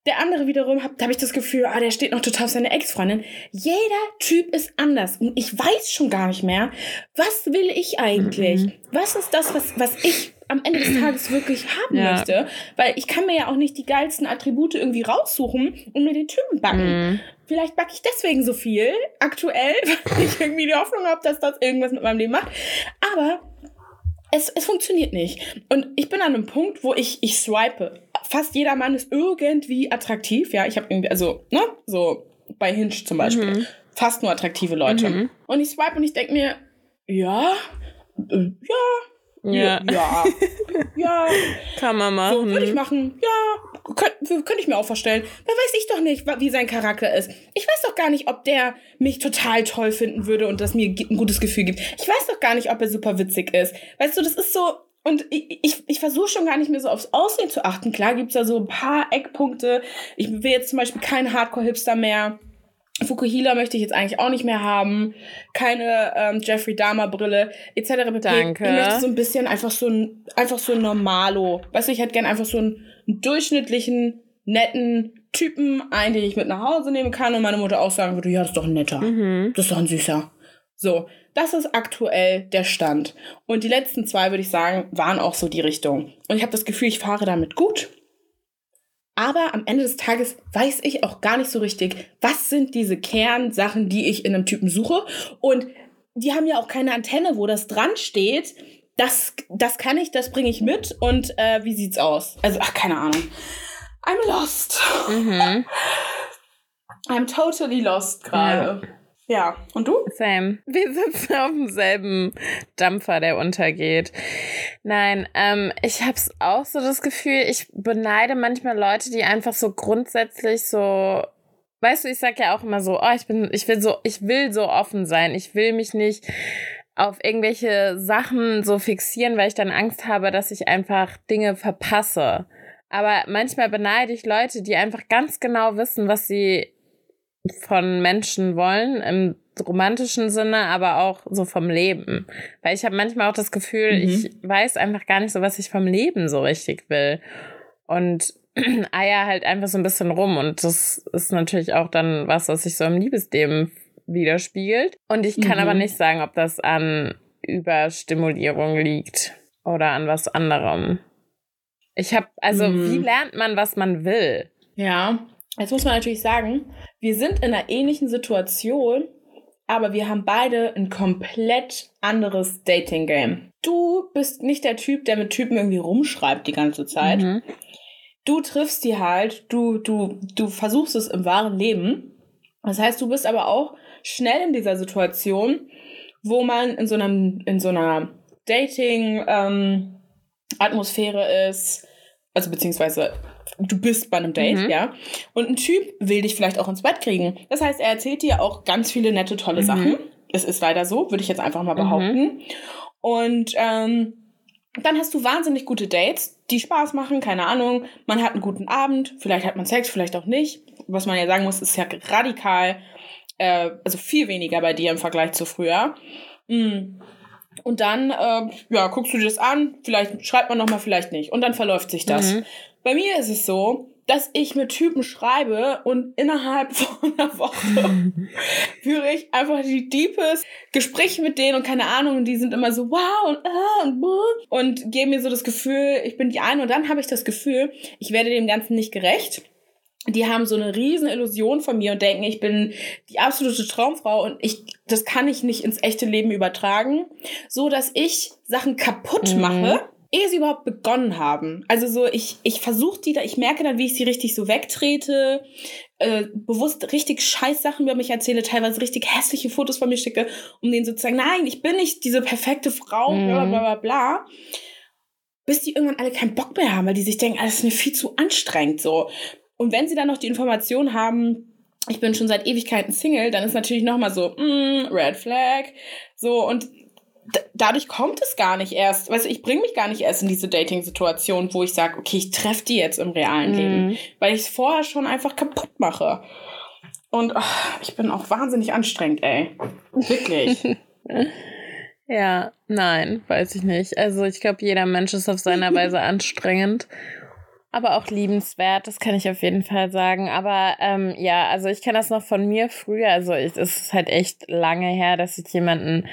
Speaker 2: Der andere wiederum, hab, da habe ich das Gefühl, ah, der steht noch total auf seine Ex-Freundin. Jeder Typ ist anders. Und ich weiß schon gar nicht mehr, was will ich eigentlich? Mhm. Was ist das, was, was ich am Ende des Tages wirklich haben ja. möchte? Weil ich kann mir ja auch nicht die geilsten Attribute irgendwie raussuchen und mir den Typen backen. Mhm. Vielleicht backe ich deswegen so viel aktuell, weil ich irgendwie die Hoffnung habe, dass das irgendwas mit meinem Leben macht. Aber es, es funktioniert nicht. Und ich bin an einem Punkt, wo ich, ich swipe. Fast jeder Mann ist irgendwie attraktiv. Ja, ich habe irgendwie, also, ne, so bei Hinge zum Beispiel. Mhm. Fast nur attraktive Leute. Mhm. Und ich swipe und ich denke mir, ja, äh, ja, ja. Ja. ja.
Speaker 1: Kann man machen.
Speaker 2: So, würde ich machen. Ja. Könnte könnt ich mir auch vorstellen. Da weiß ich doch nicht, wie sein Charakter ist. Ich weiß doch gar nicht, ob der mich total toll finden würde und das mir ein gutes Gefühl gibt. Ich weiß doch gar nicht, ob er super witzig ist. Weißt du, das ist so. Und ich, ich, ich versuche schon gar nicht mehr so aufs Aussehen zu achten. Klar gibt's da so ein paar Eckpunkte. Ich will jetzt zum Beispiel kein Hardcore-Hipster mehr Fukuhila möchte ich jetzt eigentlich auch nicht mehr haben. Keine ähm, Jeffrey Dahmer Brille etc.
Speaker 1: Danke.
Speaker 2: Ich möchte so ein bisschen einfach so ein einfach so ein Normalo. Weißt du, ich hätte gern einfach so einen, einen durchschnittlichen netten Typen, einen, den ich mit nach Hause nehmen kann und meine Mutter auch sagen würde, ja, das ist doch ein netter. Mhm. Das ist doch ein süßer. So, das ist aktuell der Stand. Und die letzten zwei, würde ich sagen, waren auch so die Richtung. Und ich habe das Gefühl, ich fahre damit gut. Aber am Ende des Tages weiß ich auch gar nicht so richtig, was sind diese Kernsachen, die ich in einem Typen suche. Und die haben ja auch keine Antenne, wo das dran steht. Das, das kann ich, das bringe ich mit. Und äh, wie sieht's aus? Also, ach, keine Ahnung. I'm lost. Mhm. I'm totally lost gerade. Ja. Ja, und du?
Speaker 1: Same. Wir sitzen auf demselben Dampfer, der untergeht. Nein, ähm, ich habe auch so das Gefühl, ich beneide manchmal Leute, die einfach so grundsätzlich so Weißt du, ich sag ja auch immer so, oh, ich bin, ich will so, ich will so offen sein. Ich will mich nicht auf irgendwelche Sachen so fixieren, weil ich dann Angst habe, dass ich einfach Dinge verpasse. Aber manchmal beneide ich Leute, die einfach ganz genau wissen, was sie von Menschen wollen, im romantischen Sinne, aber auch so vom Leben. Weil ich habe manchmal auch das Gefühl, mhm. ich weiß einfach gar nicht so, was ich vom Leben so richtig will. Und eier halt einfach so ein bisschen rum. Und das ist natürlich auch dann was, was sich so im Liebesleben widerspiegelt. Und ich kann mhm. aber nicht sagen, ob das an Überstimulierung liegt oder an was anderem. Ich habe, also mhm. wie lernt man, was man will?
Speaker 2: Ja, Jetzt muss man natürlich sagen, wir sind in einer ähnlichen Situation, aber wir haben beide ein komplett anderes Dating-Game. Du bist nicht der Typ, der mit Typen irgendwie rumschreibt die ganze Zeit. Mhm. Du triffst die halt, du, du, du versuchst es im wahren Leben. Das heißt, du bist aber auch schnell in dieser Situation, wo man in so einem, in so einer Dating-Atmosphäre ähm, ist, also beziehungsweise du bist bei einem Date, mhm. ja. Und ein Typ will dich vielleicht auch ins Bett kriegen. Das heißt, er erzählt dir auch ganz viele nette, tolle mhm. Sachen. Es ist leider so, würde ich jetzt einfach mal mhm. behaupten. Mhm. Und ähm, dann hast du wahnsinnig gute Dates, die Spaß machen, keine Ahnung. Man hat einen guten Abend, vielleicht hat man Sex, vielleicht auch nicht. Was man ja sagen muss, ist ja radikal, äh, also viel weniger bei dir im Vergleich zu früher. Mm. Und dann, äh, ja, guckst du dir das an, vielleicht schreibt man nochmal, vielleicht nicht. Und dann verläuft sich das. Mhm. Bei mir ist es so, dass ich mit Typen schreibe und innerhalb von einer Woche führe ich einfach die deepest Gespräche mit denen und keine Ahnung, und die sind immer so wow und ah und und geben mir so das Gefühl, ich bin die eine und dann habe ich das Gefühl, ich werde dem Ganzen nicht gerecht. Die haben so eine riesen Illusion von mir und denken, ich bin die absolute Traumfrau und ich, das kann ich nicht ins echte Leben übertragen, so dass ich Sachen kaputt mhm. mache ehe sie überhaupt begonnen haben. Also so, ich, ich versuche die da, ich merke dann, wie ich sie richtig so wegtrete, äh, bewusst richtig scheiß Sachen über mich erzähle, teilweise richtig hässliche Fotos von mir schicke, um denen sozusagen, nein, ich bin nicht diese perfekte Frau,
Speaker 1: Mhm.
Speaker 2: bla bla bla bla. Bis die irgendwann alle keinen Bock mehr haben, weil die sich denken, ah, das ist mir viel zu anstrengend so. Und wenn sie dann noch die Information haben, ich bin schon seit Ewigkeiten Single, dann ist natürlich nochmal so, mm, Red Flag. So, und dadurch kommt es gar nicht erst. Weißt du, ich bringe mich gar nicht erst in diese Dating-Situation, wo ich sage, okay, ich treffe die jetzt im realen Leben.
Speaker 1: Mhm.
Speaker 2: Weil ich es vorher schon einfach kaputt mache. Und ach, ich bin auch wahnsinnig anstrengend, ey. Wirklich.
Speaker 1: Ja, nein, weiß ich nicht. Also ich glaube, jeder Mensch ist auf seiner Weise anstrengend. Aber auch liebenswert, das kann ich auf jeden Fall sagen. Aber ähm, ja, also ich kenne das noch von mir früher. Also es ist halt echt lange her, dass ich jemanden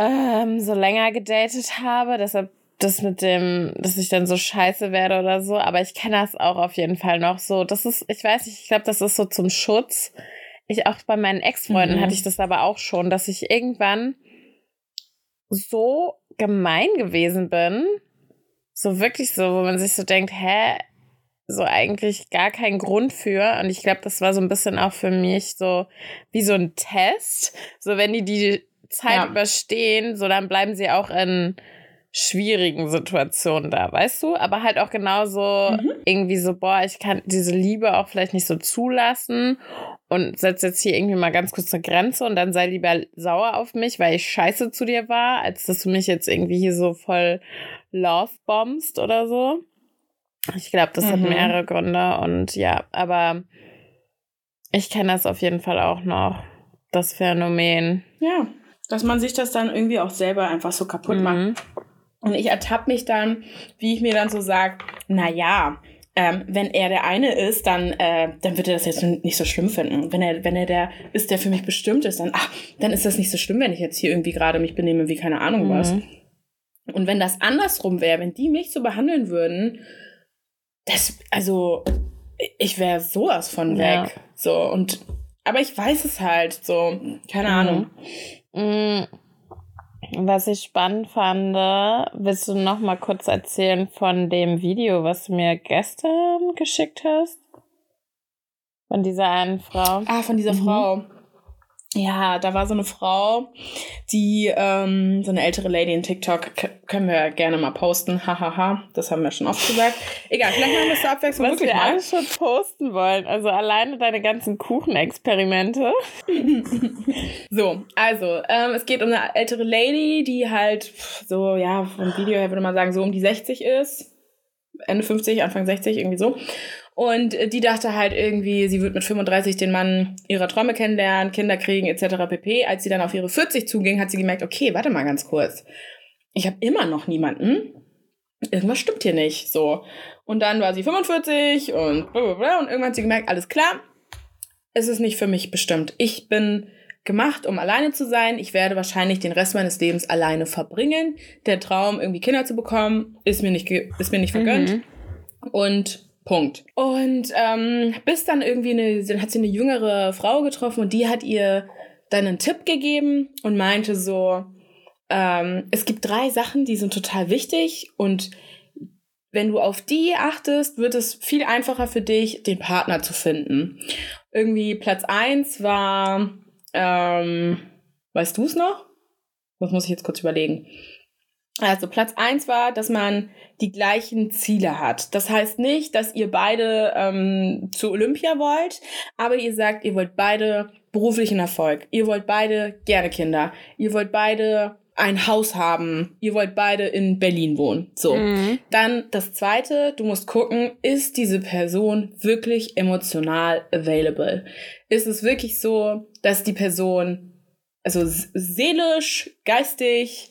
Speaker 1: ähm, so länger gedatet habe. Deshalb das mit dem, dass ich dann so scheiße werde oder so. Aber ich kenne das auch auf jeden Fall noch so. Das ist, ich weiß nicht, ich glaube, das ist so zum Schutz. Ich auch bei meinen Ex-Freunden
Speaker 2: Mhm.
Speaker 1: hatte ich das aber auch schon, dass ich irgendwann so gemein gewesen bin. So wirklich so, wo man sich so denkt, hä, so eigentlich gar keinen Grund für. Und ich glaube, das war so ein bisschen auch für mich so wie so ein Test. So, wenn die die Zeit
Speaker 2: Ja.
Speaker 1: überstehen, so dann bleiben sie auch in schwierigen Situationen da, weißt du? Aber halt auch genauso
Speaker 2: Mhm.
Speaker 1: irgendwie so, boah, ich kann diese Liebe auch vielleicht nicht so zulassen und setz jetzt hier irgendwie mal ganz kurz eine Grenze und dann sei lieber sauer auf mich, weil ich scheiße zu dir war, als dass du mich jetzt irgendwie hier so voll love bombst oder so. Ich glaube, das hat
Speaker 2: Mhm.
Speaker 1: mehrere Gründe und ja, aber ich kenne das auf jeden Fall auch noch, das Phänomen.
Speaker 2: ja. Dass man sich das dann irgendwie auch selber einfach so kaputt macht.
Speaker 1: Mhm.
Speaker 2: Und ich ertappe mich dann, wie ich mir dann so sage, na ja, ähm, wenn er der eine ist, dann, äh, dann wird er das jetzt nicht so schlimm finden. Wenn er, wenn er der ist, der für mich bestimmt ist, dann, ach, dann ist das nicht so schlimm, wenn ich jetzt hier irgendwie gerade mich benehme wie keine Ahnung was.
Speaker 1: Mhm.
Speaker 2: Und wenn das andersrum wäre, wenn die mich so behandeln würden, das, also, ich wäre sowas von
Speaker 1: Ja.
Speaker 2: weg. So, und, aber ich weiß es halt, so, keine Ahnung.
Speaker 1: Mm, Was ich spannend fand, willst du noch mal kurz erzählen von dem Video, was du mir gestern geschickt hast? Von dieser einen Frau.
Speaker 2: Ah, von dieser
Speaker 1: Mhm.
Speaker 2: Frau. Ja, da war so eine Frau, die, ähm, so eine ältere Lady in TikTok, können wir gerne mal posten, hahaha, das haben wir schon oft gesagt. Egal, vielleicht machen wir es zur Abwechslung
Speaker 1: Was
Speaker 2: wirklich
Speaker 1: wir
Speaker 2: mal.
Speaker 1: alle schon posten wollen. Also alleine deine ganzen Kuchenexperimente.
Speaker 2: So, also, ähm, es geht um eine ältere Lady, die halt so, ja, vom Video her würde man sagen, so um die 60 ist. Ende 50, Anfang 60, irgendwie so. Und äh, die dachte halt irgendwie, sie wird mit 35 den Mann ihrer Träume kennenlernen, Kinder kriegen, etc. pp. Als sie dann auf ihre 40 zuging, hat sie gemerkt, okay, warte mal ganz kurz. Ich habe immer noch niemanden. Irgendwas stimmt hier nicht. So. Und dann war sie 45 und blablabla. Und irgendwann hat sie gemerkt, alles klar, es ist nicht für mich bestimmt. Ich bin gemacht, um alleine zu sein. Ich werde wahrscheinlich den Rest meines Lebens alleine verbringen. Der Traum, irgendwie Kinder zu bekommen, ist mir nicht, ist mir nicht vergönnt.
Speaker 1: Mhm.
Speaker 2: Und Punkt. Und ähm, bis dann irgendwie eine, dann hat sie eine jüngere Frau getroffen und die hat ihr dann einen Tipp gegeben und meinte so, ähm, es gibt drei Sachen, die sind total wichtig und wenn du auf die achtest, wird es viel einfacher für dich, den Partner zu finden. Irgendwie Platz eins war, ähm, weißt du es noch? Das muss ich jetzt kurz überlegen. Also Platz eins war, dass man die gleichen Ziele hat. Das heißt nicht, dass ihr beide ähm, zu Olympia wollt, aber ihr sagt, ihr wollt beide beruflichen Erfolg. Ihr wollt beide gerne Kinder. Ihr wollt beide ein Haus haben. Ihr wollt beide in Berlin wohnen. So.
Speaker 1: Mhm.
Speaker 2: Dann das zweite, du musst gucken, ist diese Person wirklich emotional available? Ist es wirklich so, dass die Person also seelisch, geistig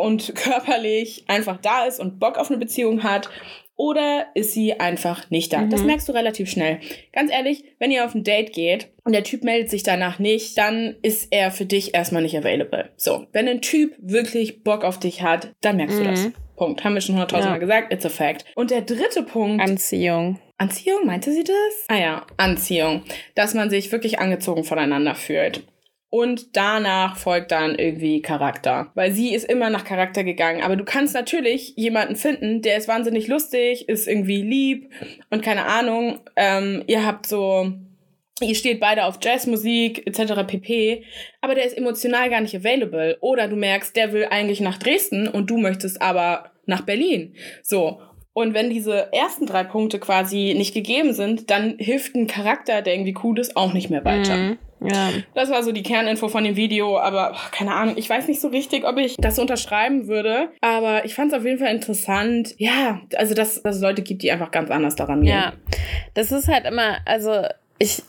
Speaker 2: und körperlich einfach da ist und Bock auf eine Beziehung hat? Oder ist sie einfach nicht da? Das
Speaker 1: Mhm.
Speaker 2: merkst du relativ schnell. Ganz ehrlich, wenn ihr auf ein Date geht und der Typ meldet sich danach nicht, dann ist er für dich erstmal nicht available. So, wenn ein Typ wirklich Bock auf dich hat, dann merkst du das.
Speaker 1: Mhm.
Speaker 2: Punkt. Haben wir schon hunderttausendmal
Speaker 1: Ja.
Speaker 2: gesagt. It's a fact. Und der dritte Punkt.
Speaker 1: Anziehung.
Speaker 2: Anziehung, meinte sie das? Ah ja, Anziehung. Dass man sich wirklich angezogen voneinander fühlt. Und danach folgt dann irgendwie Charakter. Weil sie ist immer nach Charakter gegangen. Aber du kannst natürlich jemanden finden, der ist wahnsinnig lustig, ist irgendwie lieb und keine Ahnung. Ähm, ihr habt so, ihr steht beide auf Jazzmusik etc. pp. Aber der ist emotional gar nicht available. Oder du merkst, der will eigentlich nach Dresden und du möchtest aber nach Berlin. So. Und wenn diese ersten drei Punkte quasi nicht gegeben sind, dann hilft ein Charakter, der irgendwie cool ist, auch nicht mehr weiter.
Speaker 1: Mhm. Ja.
Speaker 2: Das war so die Kerninfo von dem Video, aber ach, keine Ahnung, ich weiß nicht so richtig, ob ich das unterschreiben würde, aber ich fand es auf jeden Fall interessant. Ja, also dass, dass es Leute gibt, die einfach ganz anders daran gehen.
Speaker 1: Ja, das ist halt immer, also ich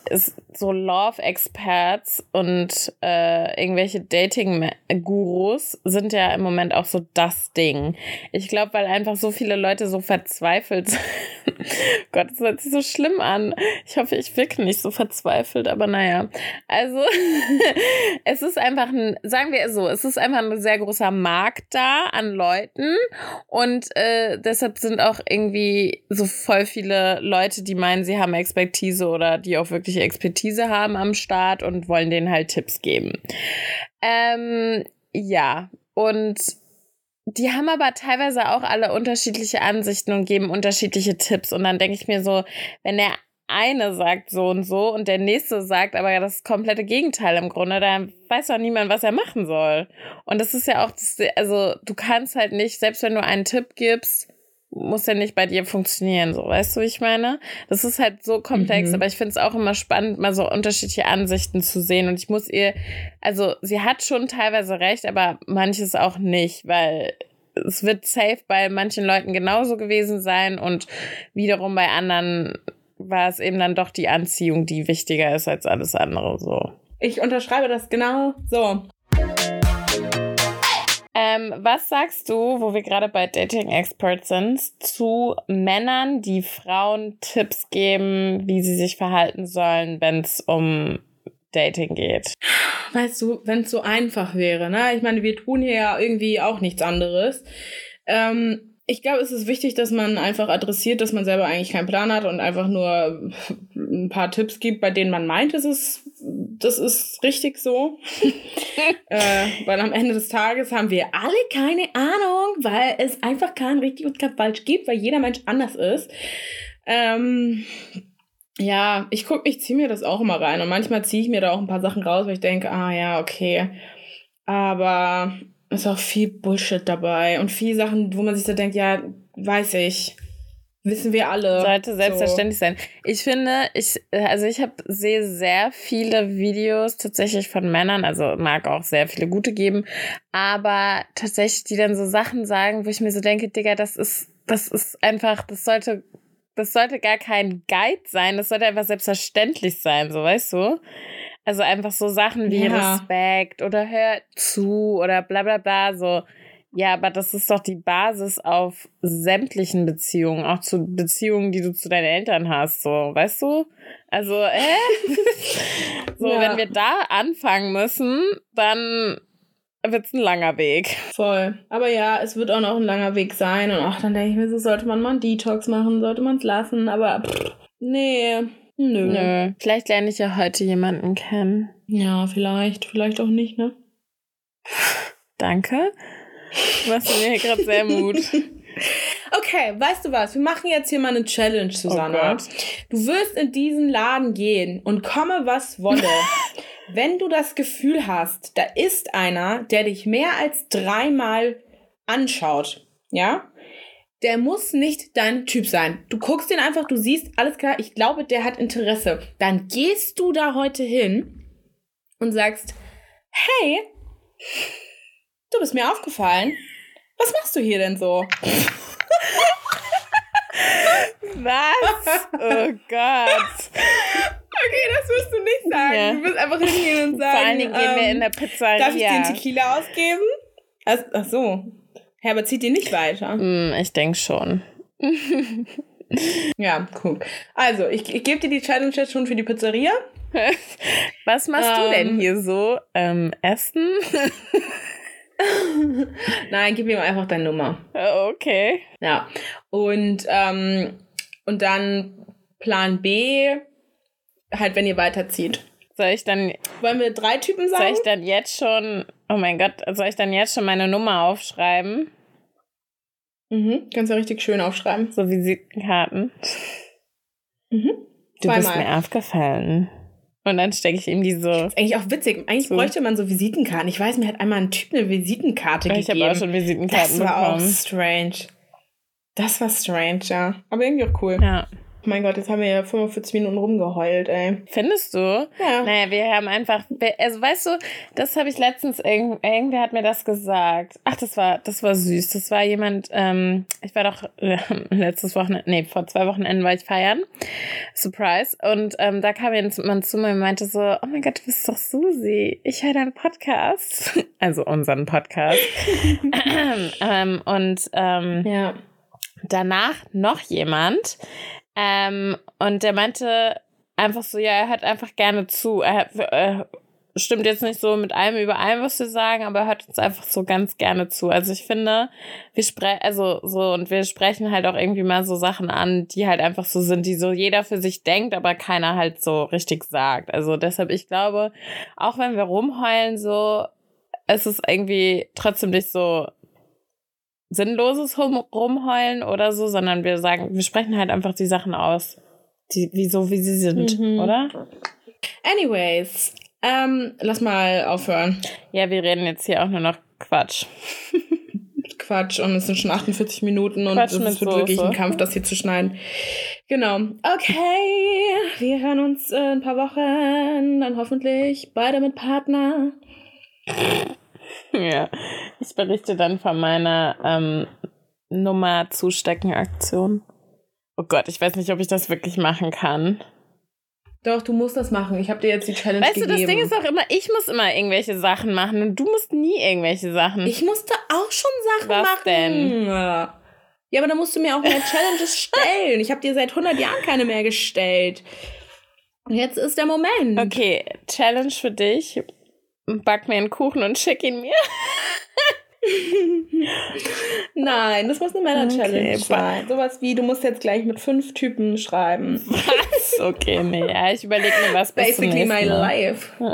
Speaker 1: so Love Experts und äh, irgendwelche Dating Gurus sind ja im Moment auch so das Ding. Ich glaube, weil einfach so viele Leute so verzweifelt sind. Gott, das hört sich so schlimm an. Ich hoffe, ich wirke nicht so verzweifelt, aber naja. Also es ist einfach ein, sagen wir so, es ist einfach ein sehr großer Markt da an Leuten und äh, deshalb sind auch irgendwie so voll viele Leute, die meinen, sie haben Expertise oder die auch wirklich Expertise haben am Start und wollen denen halt Tipps geben. Ähm, ja, und die haben aber teilweise auch alle unterschiedliche Ansichten und geben unterschiedliche Tipps. Und dann denke ich mir so, wenn der eine sagt so und so und der nächste sagt aber das komplette Gegenteil im Grunde, dann weiß auch niemand, was er machen soll. Und das ist ja auch, also du kannst halt nicht, selbst wenn du einen Tipp gibst, muss ja nicht bei dir funktionieren, so, weißt du, wie ich meine? Das ist halt so komplex, mhm. aber ich finde es auch immer spannend, mal so unterschiedliche Ansichten zu sehen. Und ich muss ihr, also sie hat schon teilweise recht, aber manches auch nicht, weil es wird safe bei manchen Leuten genauso gewesen sein und wiederum bei anderen war es eben dann doch die Anziehung, die wichtiger ist als alles andere, so.
Speaker 2: Ich unterschreibe das genau so.
Speaker 1: Ähm, was sagst du, wo wir gerade bei Dating Experts sind, zu Männern, die Frauen Tipps geben, wie sie sich verhalten sollen, wenn es um Dating geht?
Speaker 2: Weißt du, wenn es so einfach wäre, ne? Ich meine, wir tun hier ja irgendwie auch nichts anderes. Ähm, ich glaube, es ist wichtig, dass man einfach adressiert, dass man selber eigentlich keinen Plan hat und einfach nur ein paar Tipps gibt, bei denen man meint, es ist, das ist richtig so. äh, weil am Ende des Tages haben wir alle keine Ahnung, weil es einfach kein richtig und kein falsch gibt, weil jeder Mensch anders ist. Ähm, ja, ich gucke, ich ziehe mir das auch immer rein und manchmal ziehe ich mir da auch ein paar Sachen raus, weil ich denke, ah ja, okay. Aber ist auch viel Bullshit dabei und viele Sachen, wo man sich so denkt, ja, weiß ich. Wissen wir alle.
Speaker 1: Sollte selbstverständlich so. sein. Ich finde, ich, also ich habe sehe sehr viele Videos tatsächlich von Männern, also mag auch sehr viele gute geben, aber tatsächlich, die dann so Sachen sagen, wo ich mir so denke, Digga, das ist, das ist einfach, das sollte, das sollte gar kein Guide sein, das sollte einfach selbstverständlich sein, so weißt du? Also einfach so Sachen wie ja. Respekt oder hör zu oder bla bla bla. So, ja, aber das ist doch die Basis auf sämtlichen Beziehungen, auch zu Beziehungen, die du zu deinen Eltern hast, so, weißt du? Also, äh? so, ja. wenn wir da anfangen müssen, dann wird's ein langer Weg.
Speaker 2: Voll. Aber ja, es wird auch noch ein langer Weg sein. Und auch dann denke ich mir, so sollte man mal einen Detox machen, sollte man es lassen. Aber pff, nee, Nö. Nö.
Speaker 1: Vielleicht lerne ich ja heute jemanden kennen.
Speaker 2: Ja, vielleicht. Vielleicht auch nicht, ne?
Speaker 1: Danke. Du machst mir gerade sehr Mut.
Speaker 2: Okay, weißt du was? Wir machen jetzt hier mal eine Challenge, Susanne. Oh du wirst in diesen Laden gehen und komme, was wolle. Wenn du das Gefühl hast, da ist einer, der dich mehr als dreimal anschaut, ja? Der muss nicht dein Typ sein. Du guckst den einfach, du siehst, alles klar, ich glaube, der hat Interesse. Dann gehst du da heute hin und sagst, hey, du bist mir aufgefallen. Was machst du hier denn so?
Speaker 1: Was? Oh Gott.
Speaker 2: Okay, das wirst du nicht sagen. Ja. Du wirst einfach hingehen und sagen.
Speaker 1: Vor allen Dingen gehen wir in der ähm, Pizzeria.
Speaker 2: Darf ich den Tequila ausgeben? ach so. Herbert zieht ihn nicht weiter.
Speaker 1: Mm, ich denke schon.
Speaker 2: ja, cool. Also, ich, ich gebe dir die Challenge jetzt schon für die Pizzeria.
Speaker 1: Was machst ähm, du denn ähm. hier so? Ähm, Essen?
Speaker 2: Nein, gib mir einfach deine Nummer.
Speaker 1: Okay.
Speaker 2: Ja. Und, ähm, und dann Plan B, halt, wenn ihr weiterzieht.
Speaker 1: Soll ich dann,
Speaker 2: Wollen wir drei Typen
Speaker 1: soll
Speaker 2: sagen?
Speaker 1: ich dann jetzt schon, oh mein Gott, soll ich dann jetzt schon meine Nummer aufschreiben?
Speaker 2: Mhm. Kannst du richtig schön aufschreiben.
Speaker 1: So Visitenkarten.
Speaker 2: Mhm.
Speaker 1: Du bist
Speaker 2: Zweimal.
Speaker 1: mir aufgefallen. Und dann stecke ich ihm die so.
Speaker 2: Ist eigentlich auch witzig. Eigentlich
Speaker 1: So.
Speaker 2: bräuchte man so Visitenkarten. Ich weiß, mir hat einmal ein Typ eine Visitenkarte
Speaker 1: Ich
Speaker 2: gegeben.
Speaker 1: habe auch schon Visitenkarten
Speaker 2: das war auch
Speaker 1: bekommen.
Speaker 2: strange. Das war strange, ja. Aber irgendwie auch cool.
Speaker 1: Ja.
Speaker 2: Mein Gott, jetzt haben wir ja 45 Minuten rumgeheult, ey.
Speaker 1: Findest du?
Speaker 2: Ja.
Speaker 1: Naja, wir haben einfach, also weißt du, das habe ich letztens, irgend, irgendwer hat mir das gesagt. Ach, das war, das war süß. Das war jemand, ähm, ich war doch äh, letztes Wochenende, nee, vor zwei Wochenenden war ich feiern. Surprise. Und ähm, da kam jemand zu mir und meinte so, oh mein Gott, du bist doch Susi. Ich höre deinen Podcast. Also unseren Podcast. ähm, und ähm,
Speaker 2: Ja.
Speaker 1: danach noch jemand. Ähm, und der meinte einfach so, ja, er hört einfach gerne zu. Er, er stimmt jetzt nicht so mit allem überein, was wir sagen, aber er hört uns einfach so ganz gerne zu. Also ich finde, wir sprechen, also so, und wir sprechen halt auch irgendwie mal so Sachen an, die halt einfach so sind, die so jeder für sich denkt, aber keiner halt so richtig sagt. Also deshalb, ich glaube, auch wenn wir rumheulen, so, es ist irgendwie trotzdem nicht so sinnloses Rum Rumheulen oder so, sondern wir sagen, wir sprechen halt einfach die Sachen aus, die, wie so wie sie sind,
Speaker 2: Mhm.
Speaker 1: oder?
Speaker 2: Anyways, ähm, lass mal aufhören.
Speaker 1: Ja, wir reden jetzt hier auch nur noch Quatsch.
Speaker 2: Quatsch und es sind schon 48 Minuten und es wird wirklich
Speaker 1: Soße.
Speaker 2: ein Kampf, das hier zu schneiden. Genau. Okay, wir hören uns in ein paar Wochen, dann hoffentlich beide mit Partner.
Speaker 1: ja, ich berichte dann von meiner ähm, Nummer zustecken Aktion. Oh Gott, ich weiß nicht, ob ich das wirklich machen kann.
Speaker 2: Doch, du musst das machen. Ich habe dir jetzt die Challenge
Speaker 1: Weißt du,
Speaker 2: gegeben.
Speaker 1: das Ding ist auch immer, ich muss immer irgendwelche Sachen machen und du musst nie irgendwelche Sachen.
Speaker 2: Ich musste auch schon Sachen
Speaker 1: Was
Speaker 2: machen.
Speaker 1: denn?
Speaker 2: Ja, aber dann musst du mir auch mehr Challenges stellen. Ich habe dir seit 100 Jahren keine mehr gestellt. Und jetzt ist der Moment.
Speaker 1: okay, Challenge für dich. Back mir einen Kuchen und schick ihn mir.
Speaker 2: Nein, das muss eine Männer-Challenge
Speaker 1: Okay,
Speaker 2: sein. Sowas wie, du musst jetzt gleich mit fünf Typen schreiben.
Speaker 1: Was? Okay, nee, ja, ich überlege mir was bis zum
Speaker 2: Basically my life.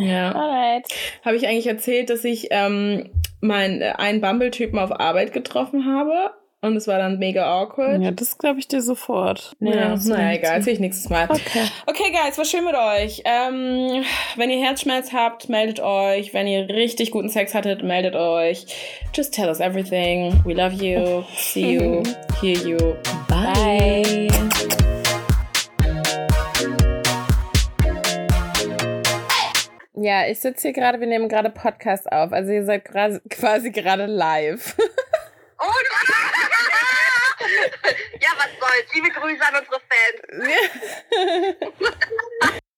Speaker 2: ja.
Speaker 1: Alright.
Speaker 2: Habe ich eigentlich erzählt, dass ich ähm, meinen äh, einen Bumble-Typen auf Arbeit getroffen habe? Und es war dann mega awkward.
Speaker 1: Ja, das glaube ich dir sofort.
Speaker 2: Ja,
Speaker 1: das
Speaker 2: naja, egal, erzähl ich nächstes Mal.
Speaker 1: Okay.
Speaker 2: Okay, Guys, war schön mit euch. Ähm, wenn ihr Herzschmerz habt, meldet euch. Wenn ihr richtig guten Sex hattet, meldet euch. Just tell us everything. We love you. See you. Hear you. Bye.
Speaker 1: Ja, ich sitze hier gerade, wir nehmen gerade Podcast auf. Also ihr seid quasi gerade live.
Speaker 3: Und ja, was soll's. Liebe Grüße an unsere Fans.